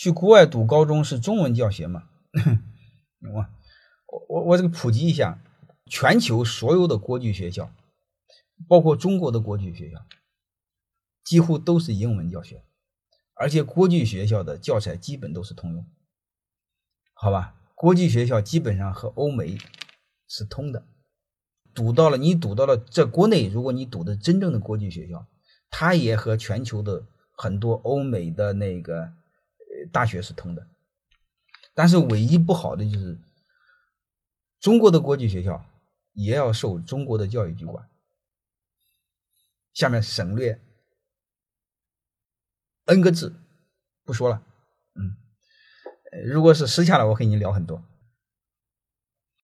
去国外读高中是中文教学嘛？我我我这个普及一下，全球所有的国际学校，包括中国的国际学校，几乎都是英文教学，而且国际学校的教材基本都是通用，好吧？国际学校基本上和欧美是通的。读到了，你读到了，在国内，如果你读的真正的国际学校，它也和全球的很多欧美的那个大学是通的。但是唯一不好的就是，中国的国际学校也要受中国的教育局管。下面省略 n 个字，不说了。嗯，如果是私下的，我跟你聊很多。